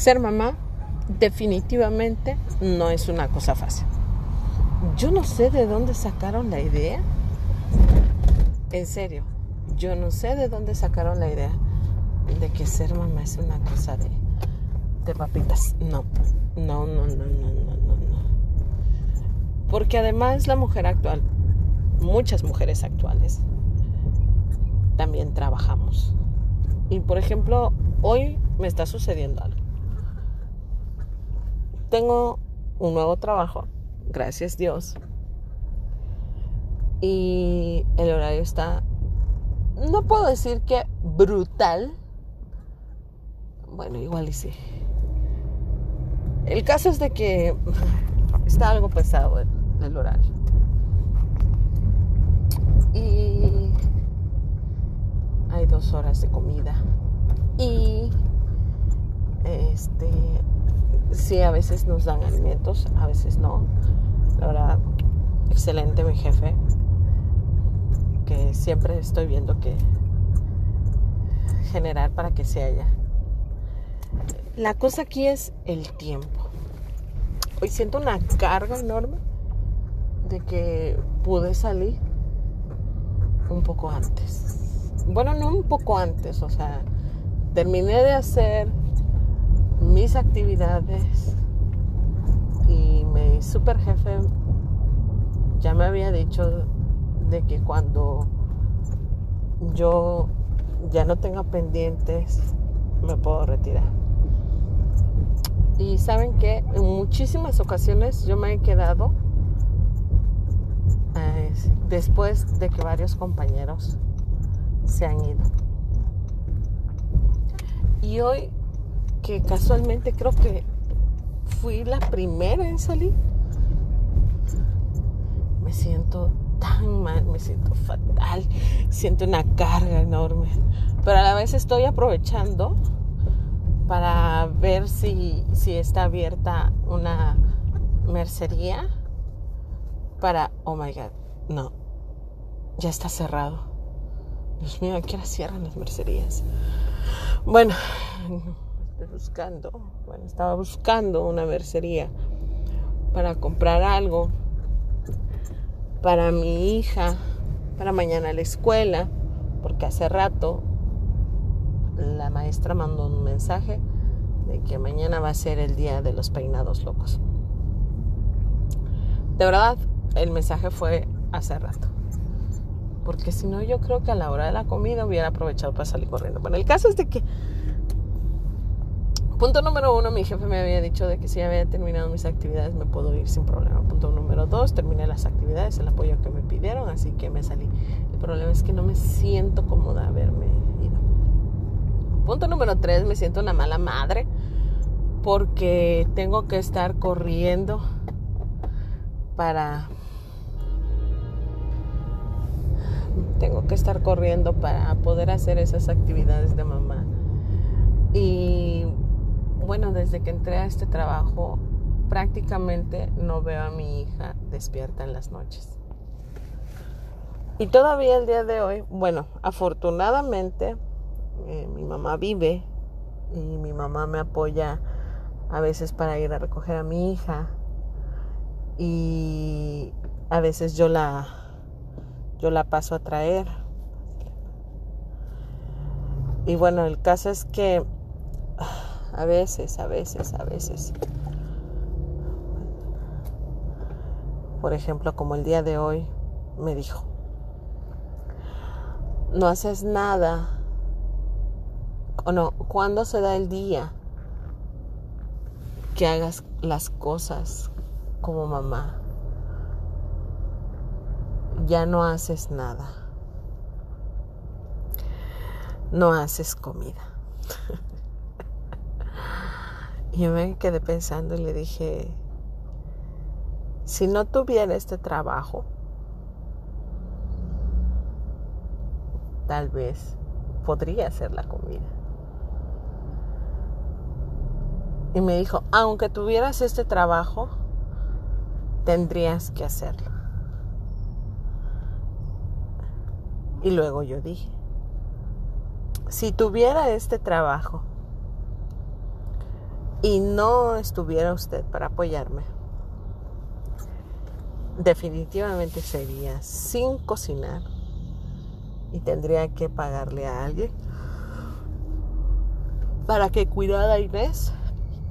ser mamá definitivamente no es una cosa fácil. Yo no sé de dónde sacaron la idea. En serio, yo no sé de dónde sacaron la idea de que ser mamá es una cosa de, de papitas. No, no, no, no, no, no, no, no. Porque además la mujer actual, muchas mujeres actuales, también trabajamos. Y por ejemplo, hoy me está sucediendo algo. Tengo un nuevo trabajo, gracias Dios. Y el horario está, no puedo decir que brutal. Bueno, igual y sí. El caso es de que está algo pesado el, el horario. Y hay dos horas de comida. Y este sí, a veces nos dan alimentos, a veces no. La verdad, excelente mi jefe, que siempre estoy viendo que generar para que se haya. La cosa aquí es el tiempo. Hoy siento una carga enorme de que pude salir un poco antes. Bueno, no un poco antes, o sea, terminé de hacer mis actividades y mi super jefe ya me había dicho de que cuando yo ya no tenga pendientes me puedo retirar. Y saben que en muchísimas ocasiones yo me he quedado eh, después de que varios compañeros se han ido. Y hoy, que casualmente creo que fui la primera en salir, me siento tan mal, me siento fatal, siento una carga enorme. Pero a la vez estoy aprovechando para ver si, si está abierta una mercería para, oh my god, no, ya está cerrado. Dios mío, ¿a qué hora cierran las mercerías? Bueno, buscando, bueno, estaba buscando una mercería para comprar algo para mi hija, para mañana a la escuela, porque hace rato la maestra mandó un mensaje de que mañana va a ser el día de los peinados locos. De verdad, el mensaje fue hace rato porque si no yo creo que a la hora de la comida hubiera aprovechado para salir corriendo. Bueno, el caso es de que, punto número uno, mi jefe me había dicho de que si había terminado mis actividades me puedo ir sin problema. Punto número dos, terminé las actividades, el apoyo que me pidieron, así que me salí. El problema es que no me siento cómoda haberme ido. Punto número tres, me siento una mala madre porque tengo que estar corriendo para tengo que estar corriendo para poder hacer esas actividades de mamá. Y bueno, desde que entré a este trabajo, prácticamente no veo a mi hija despierta en las noches. Y todavía el día de hoy, bueno, afortunadamente eh, mi mamá vive y mi mamá me apoya a veces para ir a recoger a mi hija y a veces yo la yo la paso a traer. Y bueno, el caso es que a veces, a veces, a veces, por ejemplo, como el día de hoy me dijo, no haces nada, o no, ¿cuándo se da el día que hagas las cosas como mamá? ya no haces nada. No haces comida. yo me quedé pensando y le dije, si no tuviera este trabajo, tal vez podría hacer la comida. Y me dijo, aunque tuvieras este trabajo, tendrías que hacerlo. Y luego yo dije, si tuviera este trabajo, y no estuviera usted para apoyarme, definitivamente sería sin cocinar y tendría que pagarle a alguien para que cuidara a Inés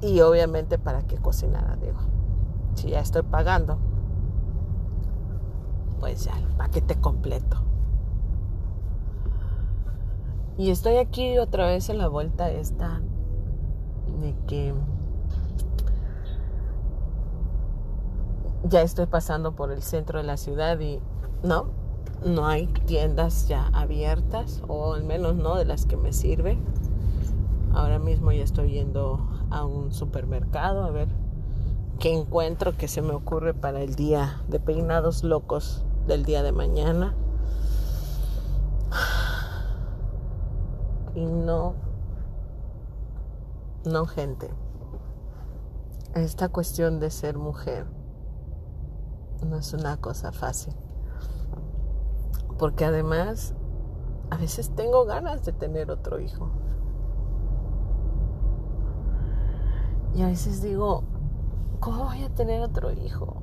y obviamente para que cocinara, digo. Si ya estoy pagando, pues ya el paquete completo. Y estoy aquí otra vez en la vuelta esta de que ya estoy pasando por el centro de la ciudad y no, no hay tiendas ya abiertas o al menos no de las que me sirve. Ahora mismo ya estoy yendo a un supermercado a ver qué encuentro que se me ocurre para el día de peinados locos del día de mañana. Y no, no gente. Esta cuestión de ser mujer no es una cosa fácil. Porque además, a veces tengo ganas de tener otro hijo. Y a veces digo, ¿cómo voy a tener otro hijo?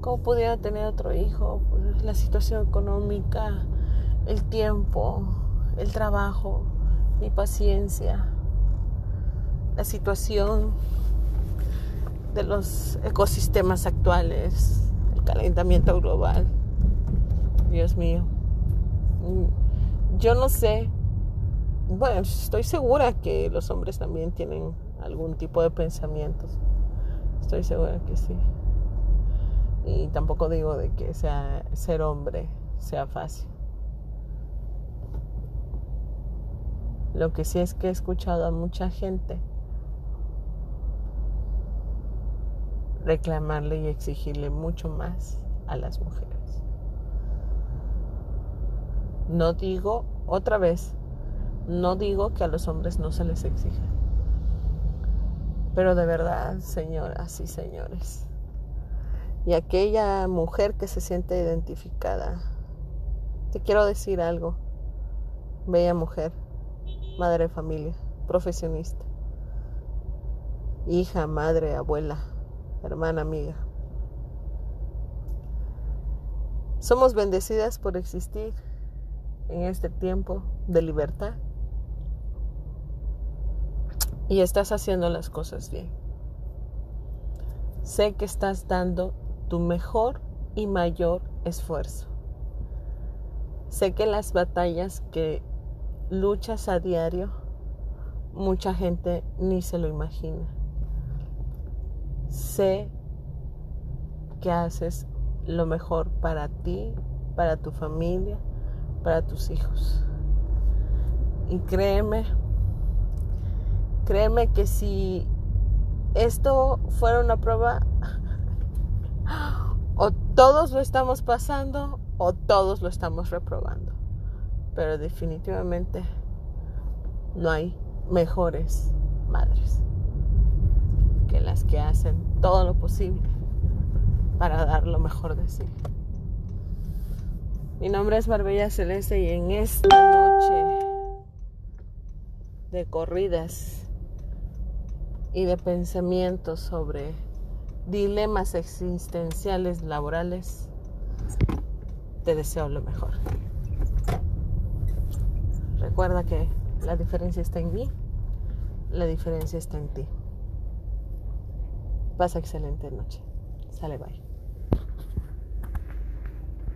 ¿Cómo pudiera tener otro hijo? Pues la situación económica, el tiempo, el trabajo, mi paciencia, la situación de los ecosistemas actuales, el calentamiento global. Dios mío. Yo no sé. Bueno, estoy segura que los hombres también tienen algún tipo de pensamientos. Estoy segura que sí. Y tampoco digo de que sea ser hombre sea fácil. Lo que sí es que he escuchado a mucha gente reclamarle y exigirle mucho más a las mujeres. No digo, otra vez, no digo que a los hombres no se les exija. Pero de verdad, señoras y señores, y aquella mujer que se siente identificada, te quiero decir algo, bella mujer, madre de familia, profesionista, hija, madre, abuela, hermana, amiga. Somos bendecidas por existir en este tiempo de libertad y estás haciendo las cosas bien. Sé que estás dando tu mejor y mayor esfuerzo. Sé que las batallas que luchas a diario, mucha gente ni se lo imagina. Sé que haces lo mejor para ti, para tu familia, para tus hijos. Y créeme, créeme que si esto fuera una prueba, o todos lo estamos pasando o todos lo estamos reprobando. Pero definitivamente no hay mejores madres que las que hacen todo lo posible para dar lo mejor de sí. Mi nombre es Barbella Celeste y en esta noche de corridas y de pensamientos sobre dilemas existenciales laborales, te deseo lo mejor. Recuerda que la diferencia está en mí, la diferencia está en ti. Pasa excelente noche. Sale, bye.